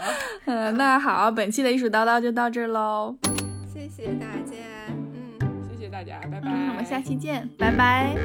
嗯，那好，本期的艺术叨叨就到这喽。
谢谢大家，
嗯，谢谢大家，拜拜。
我们下期见，拜拜。